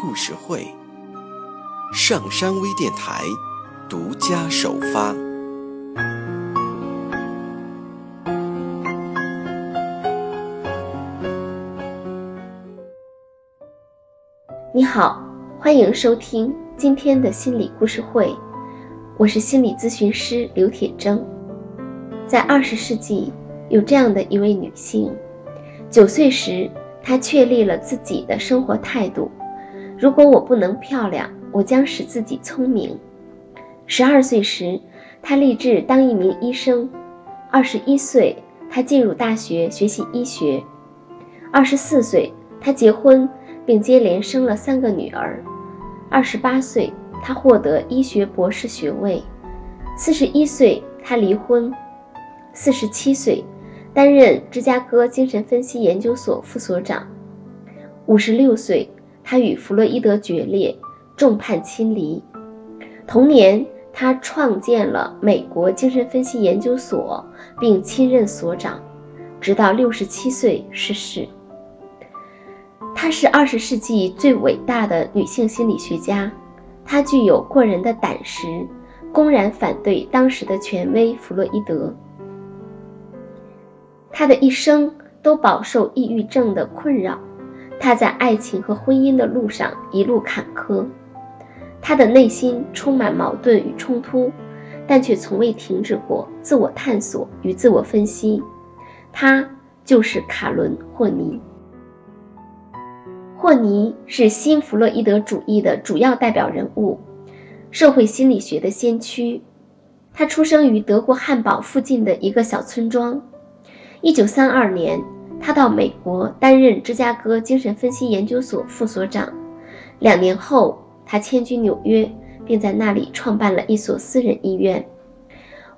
故事会，上山微电台独家首发。你好，欢迎收听今天的心理故事会，我是心理咨询师刘铁铮。在二十世纪，有这样的一位女性，九岁时，她确立了自己的生活态度。如果我不能漂亮，我将使自己聪明。十二岁时，他立志当一名医生。二十一岁，他进入大学学习医学。二十四岁，他结婚并接连生了三个女儿。二十八岁，他获得医学博士学位。四十一岁，他离婚。四十七岁，担任芝加哥精神分析研究所副所长。五十六岁。他与弗洛伊德决裂，众叛亲离。同年，他创建了美国精神分析研究所，并亲任所长，直到六十七岁逝世。她是二十世纪最伟大的女性心理学家，她具有过人的胆识，公然反对当时的权威弗洛伊德。她的一生都饱受抑郁症的困扰。他在爱情和婚姻的路上一路坎坷，他的内心充满矛盾与冲突，但却从未停止过自我探索与自我分析。他就是卡伦·霍尼。霍尼是新弗洛伊德主义的主要代表人物，社会心理学的先驱。他出生于德国汉堡附近的一个小村庄。一九三二年。他到美国担任芝加哥精神分析研究所副所长，两年后，他迁居纽约，并在那里创办了一所私人医院。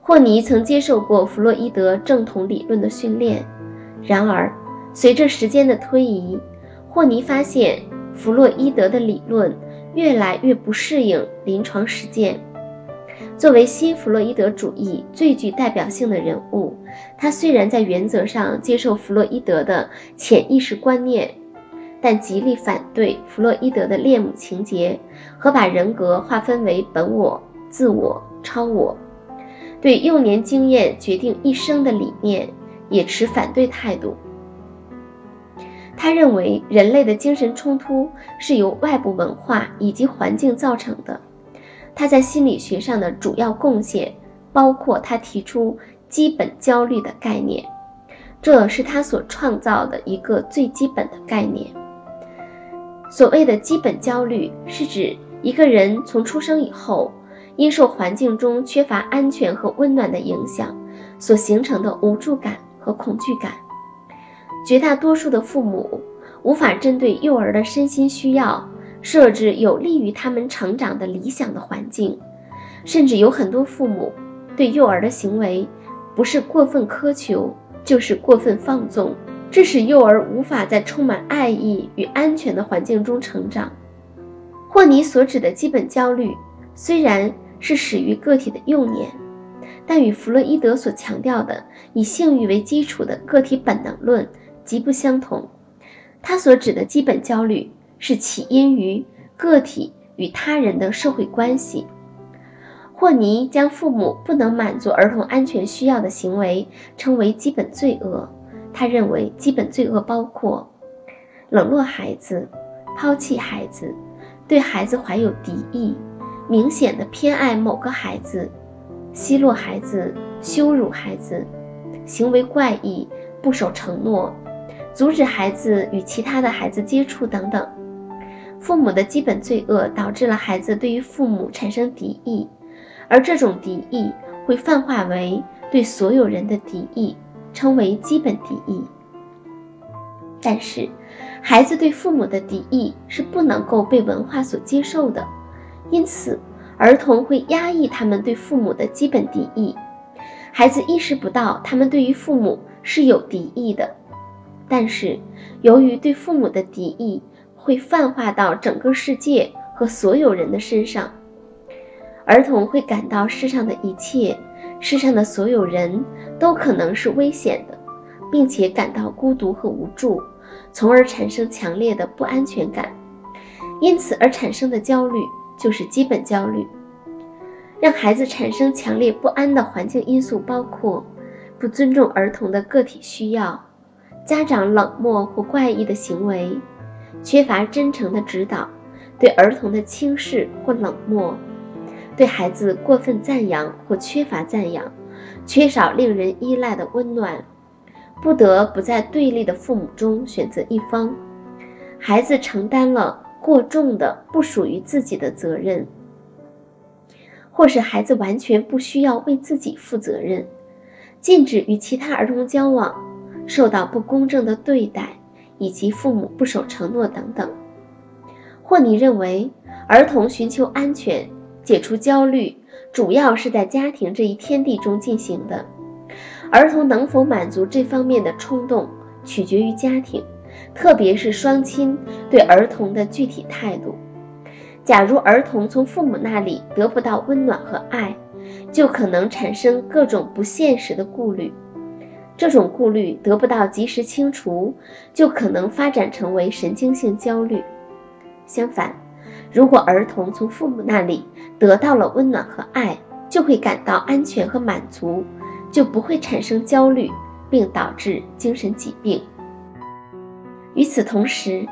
霍尼曾接受过弗洛伊德正统理论的训练，然而，随着时间的推移，霍尼发现弗洛伊德的理论越来越不适应临床实践。作为新弗洛伊德主义最具代表性的人物，他虽然在原则上接受弗洛伊德的潜意识观念，但极力反对弗洛伊德的恋母情节和把人格划分为本我、自我、超我。对幼年经验决定一生的理念也持反对态度。他认为人类的精神冲突是由外部文化以及环境造成的。他在心理学上的主要贡献包括他提出基本焦虑的概念，这是他所创造的一个最基本的概念。所谓的基本焦虑，是指一个人从出生以后，因受环境中缺乏安全和温暖的影响所形成的无助感和恐惧感。绝大多数的父母无法针对幼儿的身心需要。设置有利于他们成长的理想的环境，甚至有很多父母对幼儿的行为不是过分苛求，就是过分放纵，致使幼儿无法在充满爱意与安全的环境中成长。霍尼所指的基本焦虑，虽然是始于个体的幼年，但与弗洛伊德所强调的以性欲为基础的个体本能论极不相同。他所指的基本焦虑。是起因于个体与他人的社会关系。霍尼将父母不能满足儿童安全需要的行为称为基本罪恶。他认为基本罪恶包括冷落孩子、抛弃孩子、对孩子怀有敌意、明显的偏爱某个孩子、奚落孩子、羞辱孩子、行为怪异、不守承诺、阻止孩子与其他的孩子接触等等。父母的基本罪恶导致了孩子对于父母产生敌意，而这种敌意会泛化为对所有人的敌意，称为基本敌意。但是，孩子对父母的敌意是不能够被文化所接受的，因此儿童会压抑他们对父母的基本敌意。孩子意识不到他们对于父母是有敌意的，但是由于对父母的敌意会泛化到整个世界和所有人的身上，儿童会感到世上的一切、世上的所有人都可能是危险的，并且感到孤独和无助。从而产生强烈的不安全感，因此而产生的焦虑就是基本焦虑。让孩子产生强烈不安的环境因素包括不尊重儿童的个体需要、家长冷漠或怪异的行为、缺乏真诚的指导、对儿童的轻视或冷漠、对孩子过分赞扬或缺乏赞扬、缺少令人依赖的温暖。不得不在对立的父母中选择一方，孩子承担了过重的不属于自己的责任，或是孩子完全不需要为自己负责任，禁止与其他儿童交往，受到不公正的对待，以及父母不守承诺等等。或你认为儿童寻求安全、解除焦虑，主要是在家庭这一天地中进行的。儿童能否满足这方面的冲动，取决于家庭，特别是双亲对儿童的具体态度。假如儿童从父母那里得不到温暖和爱，就可能产生各种不现实的顾虑。这种顾虑得不到及时清除，就可能发展成为神经性焦虑。相反，如果儿童从父母那里得到了温暖和爱，就会感到安全和满足。就不会产生焦虑，并导致精神疾病。与此同时，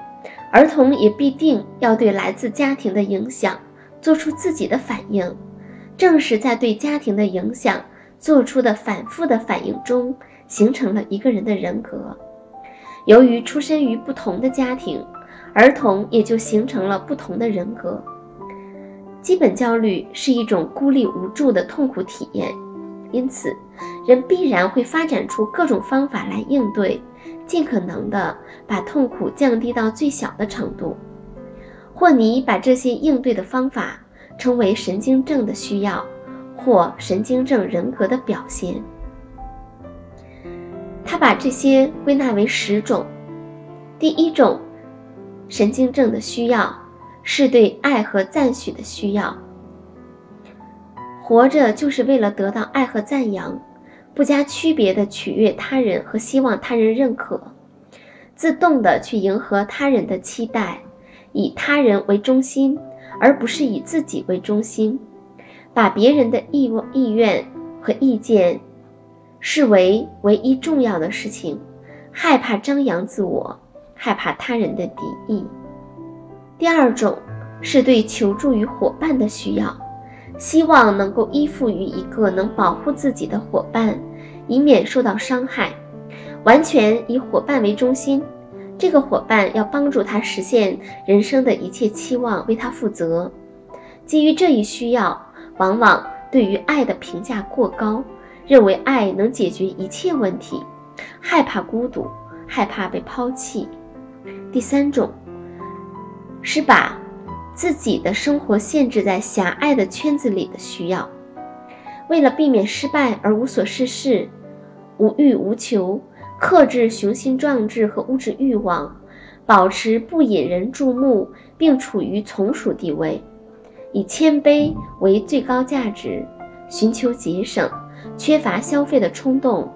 儿童也必定要对来自家庭的影响做出自己的反应。正是在对家庭的影响做出的反复的反应中，形成了一个人的人格。由于出身于不同的家庭，儿童也就形成了不同的人格。基本焦虑是一种孤立无助的痛苦体验。因此，人必然会发展出各种方法来应对，尽可能的把痛苦降低到最小的程度。霍尼把这些应对的方法称为神经症的需要，或神经症人格的表现。他把这些归纳为十种。第一种，神经症的需要是对爱和赞许的需要。活着就是为了得到爱和赞扬，不加区别的取悦他人和希望他人认可，自动的去迎合他人的期待，以他人为中心，而不是以自己为中心，把别人的意意愿和意见视为唯一重要的事情，害怕张扬自我，害怕他人的敌意。第二种是对求助于伙伴的需要。希望能够依附于一个能保护自己的伙伴，以免受到伤害。完全以伙伴为中心，这个伙伴要帮助他实现人生的一切期望，为他负责。基于这一需要，往往对于爱的评价过高，认为爱能解决一切问题，害怕孤独，害怕被抛弃。第三种是把。自己的生活限制在狭隘的圈子里的需要，为了避免失败而无所事事、无欲无求，克制雄心壮志和物质欲望，保持不引人注目，并处于从属地位，以谦卑为最高价值，寻求节省，缺乏消费的冲动，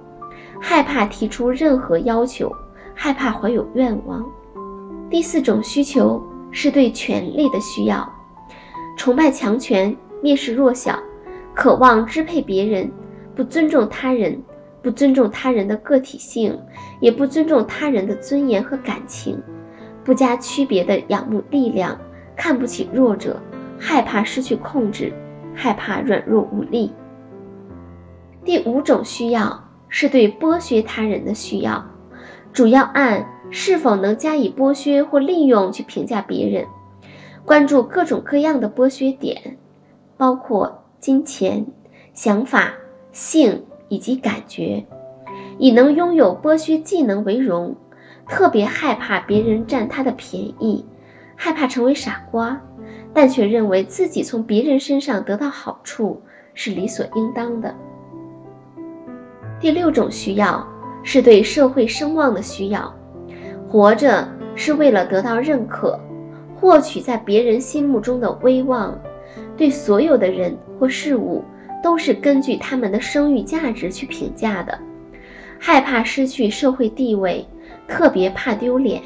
害怕提出任何要求，害怕怀有愿望。第四种需求。是对权力的需要，崇拜强权，蔑视弱小，渴望支配别人，不尊重他人，不尊重他人的个体性，也不尊重他人的尊严和感情，不加区别的仰慕力量，看不起弱者，害怕失去控制，害怕软弱无力。第五种需要是对剥削他人的需要，主要按。是否能加以剥削或利用去评价别人？关注各种各样的剥削点，包括金钱、想法、性以及感觉，以能拥有剥削技能为荣。特别害怕别人占他的便宜，害怕成为傻瓜，但却认为自己从别人身上得到好处是理所应当的。第六种需要是对社会声望的需要，活着是为了得到认可，获取在别人心目中的威望，对所有的人或事物都是根据他们的声誉价值去评价的，害怕失去社会地位。特别怕丢脸。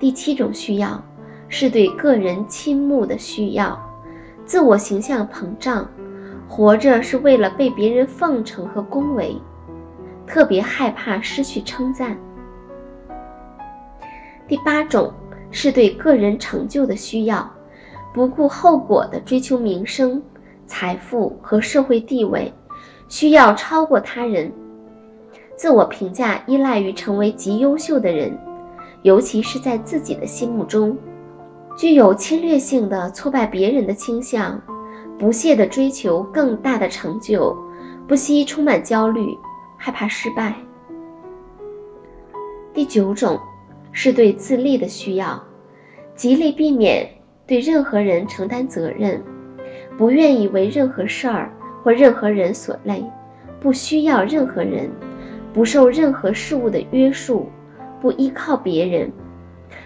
第七种需要是对个人倾慕的需要，自我形象膨胀，活着是为了被别人奉承和恭维，特别害怕失去称赞。第八种是对个人成就的需要，不顾后果的追求名声、财富和社会地位，需要超过他人。自我评价依赖于成为极优秀的人，尤其是在自己的心目中，具有侵略性的挫败别人的倾向，不懈地追求更大的成就，不惜充满焦虑，害怕失败。第九种是对自立的需要，极力避免对任何人承担责任，不愿意为任何事儿或任何人所累，不需要任何人。不受任何事物的约束，不依靠别人，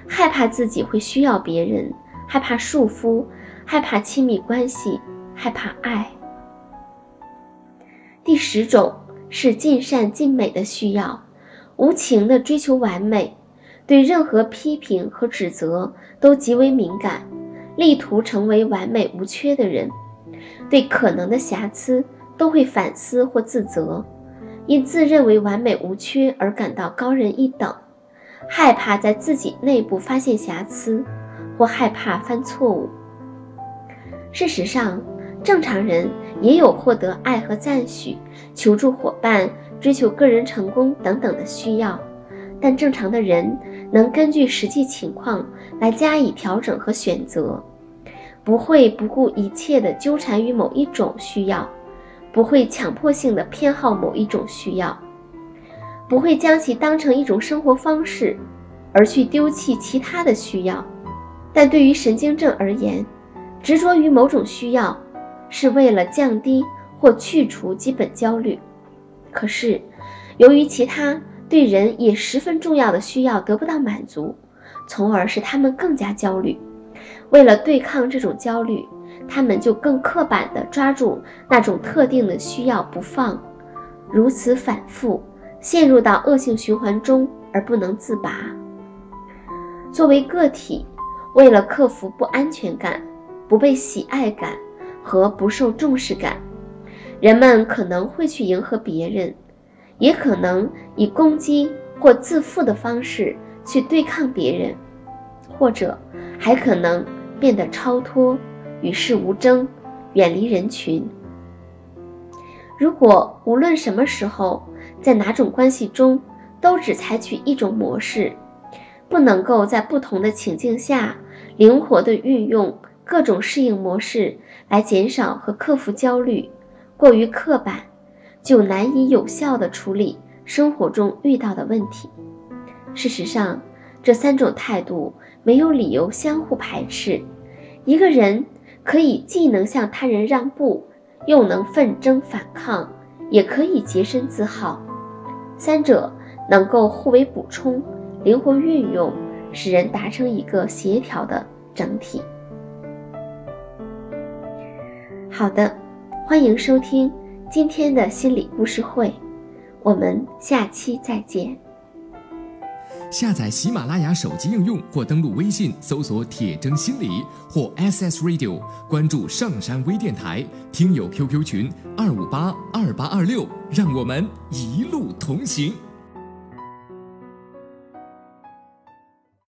害怕自己会需要别人，害怕束缚，害怕亲密关系，害怕爱。第十种是尽善尽美的需要，无情的追求完美，对任何批评和指责都极为敏感，力图成为完美无缺的人，对可能的瑕疵都会反思或自责。因自认为完美无缺而感到高人一等，害怕在自己内部发现瑕疵，或害怕犯错误。事实上，正常人也有获得爱和赞许、求助伙伴、追求个人成功等等的需要，但正常的人能根据实际情况来加以调整和选择，不会不顾一切地纠缠于某一种需要。不会强迫性的偏好某一种需要，不会将其当成一种生活方式，而去丢弃其他的需要。但对于神经症而言，执着于某种需要，是为了降低或去除基本焦虑。可是，由于其他对人也十分重要的需要得不到满足，从而使他们更加焦虑。为了对抗这种焦虑。他们就更刻板地抓住那种特定的需要不放，如此反复，陷入到恶性循环中而不能自拔。作为个体，为了克服不安全感、不被喜爱感和不受重视感，人们可能会去迎合别人，也可能以攻击或自负的方式去对抗别人，或者还可能变得超脱。与世无争，远离人群。如果无论什么时候，在哪种关系中，都只采取一种模式，不能够在不同的情境下灵活地运用各种适应模式来减少和克服焦虑，过于刻板，就难以有效地处理生活中遇到的问题。事实上，这三种态度没有理由相互排斥。一个人。可以既能向他人让步，又能奋争反抗，也可以洁身自好，三者能够互为补充，灵活运用，使人达成一个协调的整体。好的，欢迎收听今天的心理故事会，我们下期再见。下载喜马拉雅手机应用或登录微信搜索“铁铮心理”或 SS Radio，关注上山微电台，听友 QQ 群二五八二八二六，让我们一路同行。